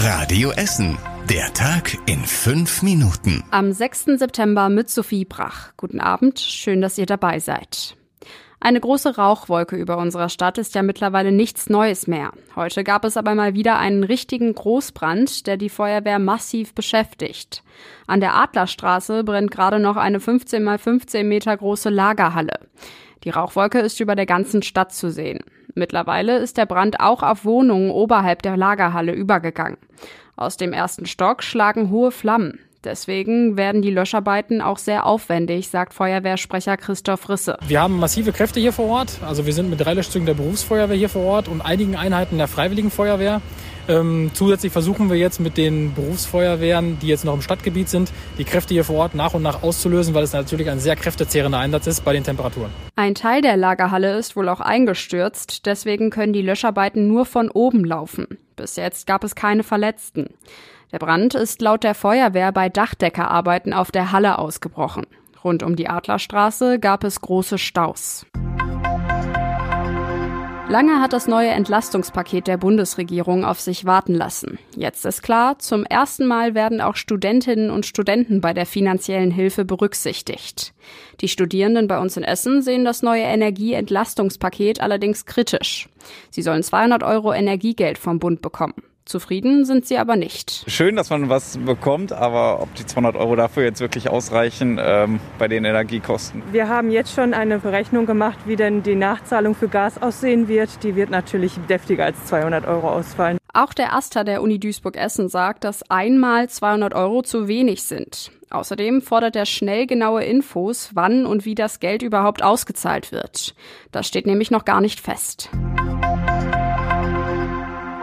Radio Essen. Der Tag in fünf Minuten. Am 6. September mit Sophie Brach. Guten Abend, schön, dass ihr dabei seid. Eine große Rauchwolke über unserer Stadt ist ja mittlerweile nichts Neues mehr. Heute gab es aber mal wieder einen richtigen Großbrand, der die Feuerwehr massiv beschäftigt. An der Adlerstraße brennt gerade noch eine 15 mal 15 Meter große Lagerhalle. Die Rauchwolke ist über der ganzen Stadt zu sehen. Mittlerweile ist der Brand auch auf Wohnungen oberhalb der Lagerhalle übergegangen. Aus dem ersten Stock schlagen hohe Flammen. Deswegen werden die Löscharbeiten auch sehr aufwendig, sagt Feuerwehrsprecher Christoph Risse. Wir haben massive Kräfte hier vor Ort. Also wir sind mit drei Löschzügen der Berufsfeuerwehr hier vor Ort und einigen Einheiten der Freiwilligen Feuerwehr. Ähm, zusätzlich versuchen wir jetzt mit den Berufsfeuerwehren, die jetzt noch im Stadtgebiet sind, die Kräfte hier vor Ort nach und nach auszulösen, weil es natürlich ein sehr kräftezehrender Einsatz ist bei den Temperaturen. Ein Teil der Lagerhalle ist wohl auch eingestürzt, deswegen können die Löscharbeiten nur von oben laufen. Bis jetzt gab es keine Verletzten. Der Brand ist laut der Feuerwehr bei Dachdeckerarbeiten auf der Halle ausgebrochen. Rund um die Adlerstraße gab es große Staus. Lange hat das neue Entlastungspaket der Bundesregierung auf sich warten lassen. Jetzt ist klar, zum ersten Mal werden auch Studentinnen und Studenten bei der finanziellen Hilfe berücksichtigt. Die Studierenden bei uns in Essen sehen das neue Energieentlastungspaket allerdings kritisch. Sie sollen 200 Euro Energiegeld vom Bund bekommen. Zufrieden sind sie aber nicht. Schön, dass man was bekommt, aber ob die 200 Euro dafür jetzt wirklich ausreichen ähm, bei den Energiekosten? Wir haben jetzt schon eine Berechnung gemacht, wie denn die Nachzahlung für Gas aussehen wird. Die wird natürlich deftiger als 200 Euro ausfallen. Auch der Aster der Uni Duisburg-Essen sagt, dass einmal 200 Euro zu wenig sind. Außerdem fordert er schnell genaue Infos, wann und wie das Geld überhaupt ausgezahlt wird. Das steht nämlich noch gar nicht fest.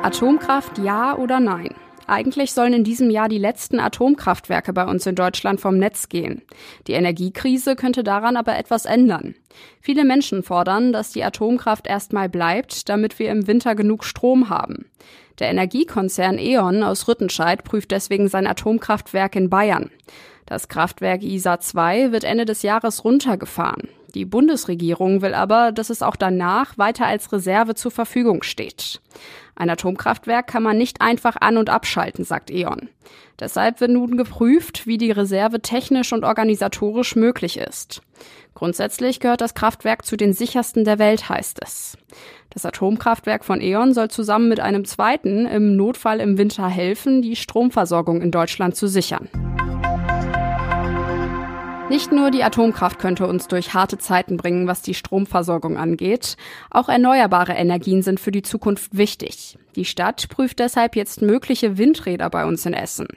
Atomkraft ja oder nein? Eigentlich sollen in diesem Jahr die letzten Atomkraftwerke bei uns in Deutschland vom Netz gehen. Die Energiekrise könnte daran aber etwas ändern. Viele Menschen fordern, dass die Atomkraft erstmal bleibt, damit wir im Winter genug Strom haben. Der Energiekonzern E.ON aus Rüttenscheid prüft deswegen sein Atomkraftwerk in Bayern. Das Kraftwerk ISA 2 wird Ende des Jahres runtergefahren. Die Bundesregierung will aber, dass es auch danach weiter als Reserve zur Verfügung steht. Ein Atomkraftwerk kann man nicht einfach an- und abschalten, sagt E.ON. Deshalb wird nun geprüft, wie die Reserve technisch und organisatorisch möglich ist. Grundsätzlich gehört das Kraftwerk zu den sichersten der Welt, heißt es. Das Atomkraftwerk von E.ON soll zusammen mit einem zweiten im Notfall im Winter helfen, die Stromversorgung in Deutschland zu sichern. Nicht nur die Atomkraft könnte uns durch harte Zeiten bringen, was die Stromversorgung angeht. Auch erneuerbare Energien sind für die Zukunft wichtig. Die Stadt prüft deshalb jetzt mögliche Windräder bei uns in Essen.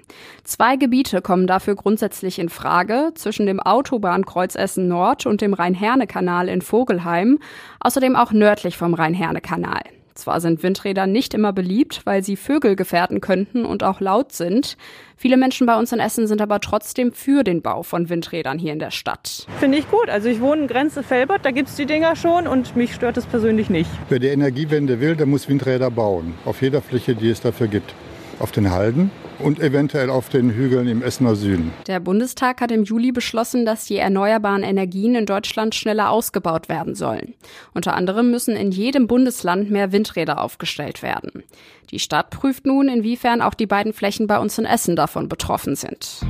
Zwei Gebiete kommen dafür grundsätzlich in Frage, zwischen dem Autobahnkreuz Essen Nord und dem Rhein-Herne-Kanal in Vogelheim, außerdem auch nördlich vom Rhein-Herne-Kanal. Zwar sind Windräder nicht immer beliebt, weil sie Vögel gefährden könnten und auch laut sind. Viele Menschen bei uns in Essen sind aber trotzdem für den Bau von Windrädern hier in der Stadt. Finde ich gut. Also ich wohne in Grenze Felbert, da gibt es die Dinger schon und mich stört es persönlich nicht. Wer die Energiewende will, der muss Windräder bauen. Auf jeder Fläche, die es dafür gibt. Auf den Halden und eventuell auf den Hügeln im Essener Süden. Der Bundestag hat im Juli beschlossen, dass die erneuerbaren Energien in Deutschland schneller ausgebaut werden sollen. Unter anderem müssen in jedem Bundesland mehr Windräder aufgestellt werden. Die Stadt prüft nun, inwiefern auch die beiden Flächen bei uns in Essen davon betroffen sind.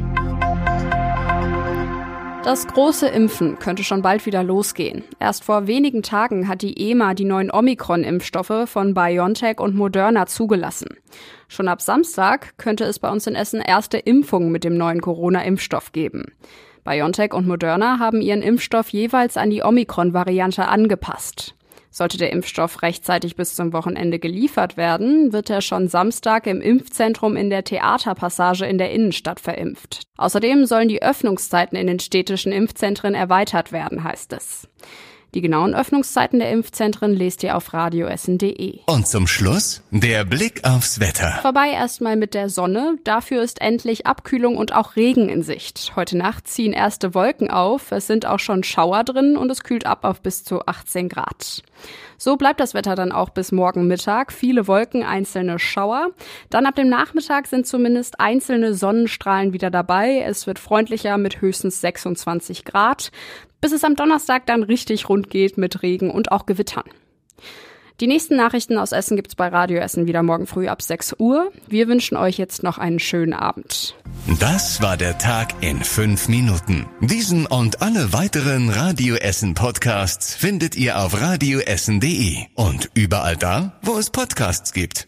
Das große Impfen könnte schon bald wieder losgehen. Erst vor wenigen Tagen hat die EMA die neuen Omikron-Impfstoffe von BioNTech und Moderna zugelassen. Schon ab Samstag könnte es bei uns in Essen erste Impfungen mit dem neuen Corona-Impfstoff geben. BioNTech und Moderna haben ihren Impfstoff jeweils an die Omikron-Variante angepasst. Sollte der Impfstoff rechtzeitig bis zum Wochenende geliefert werden, wird er schon Samstag im Impfzentrum in der Theaterpassage in der Innenstadt verimpft. Außerdem sollen die Öffnungszeiten in den städtischen Impfzentren erweitert werden, heißt es. Die genauen Öffnungszeiten der Impfzentren lest ihr auf radioessen.de. Und zum Schluss der Blick aufs Wetter. Vorbei erstmal mit der Sonne. Dafür ist endlich Abkühlung und auch Regen in Sicht. Heute Nacht ziehen erste Wolken auf. Es sind auch schon Schauer drin und es kühlt ab auf bis zu 18 Grad. So bleibt das Wetter dann auch bis morgen Mittag. Viele Wolken, einzelne Schauer. Dann ab dem Nachmittag sind zumindest einzelne Sonnenstrahlen wieder dabei. Es wird freundlicher mit höchstens 26 Grad bis es am Donnerstag dann richtig rund geht mit Regen und auch Gewittern. Die nächsten Nachrichten aus Essen gibt's bei Radio Essen wieder morgen früh ab 6 Uhr. Wir wünschen euch jetzt noch einen schönen Abend. Das war der Tag in fünf Minuten. Diesen und alle weiteren Radio Essen Podcasts findet ihr auf radioessen.de und überall da, wo es Podcasts gibt.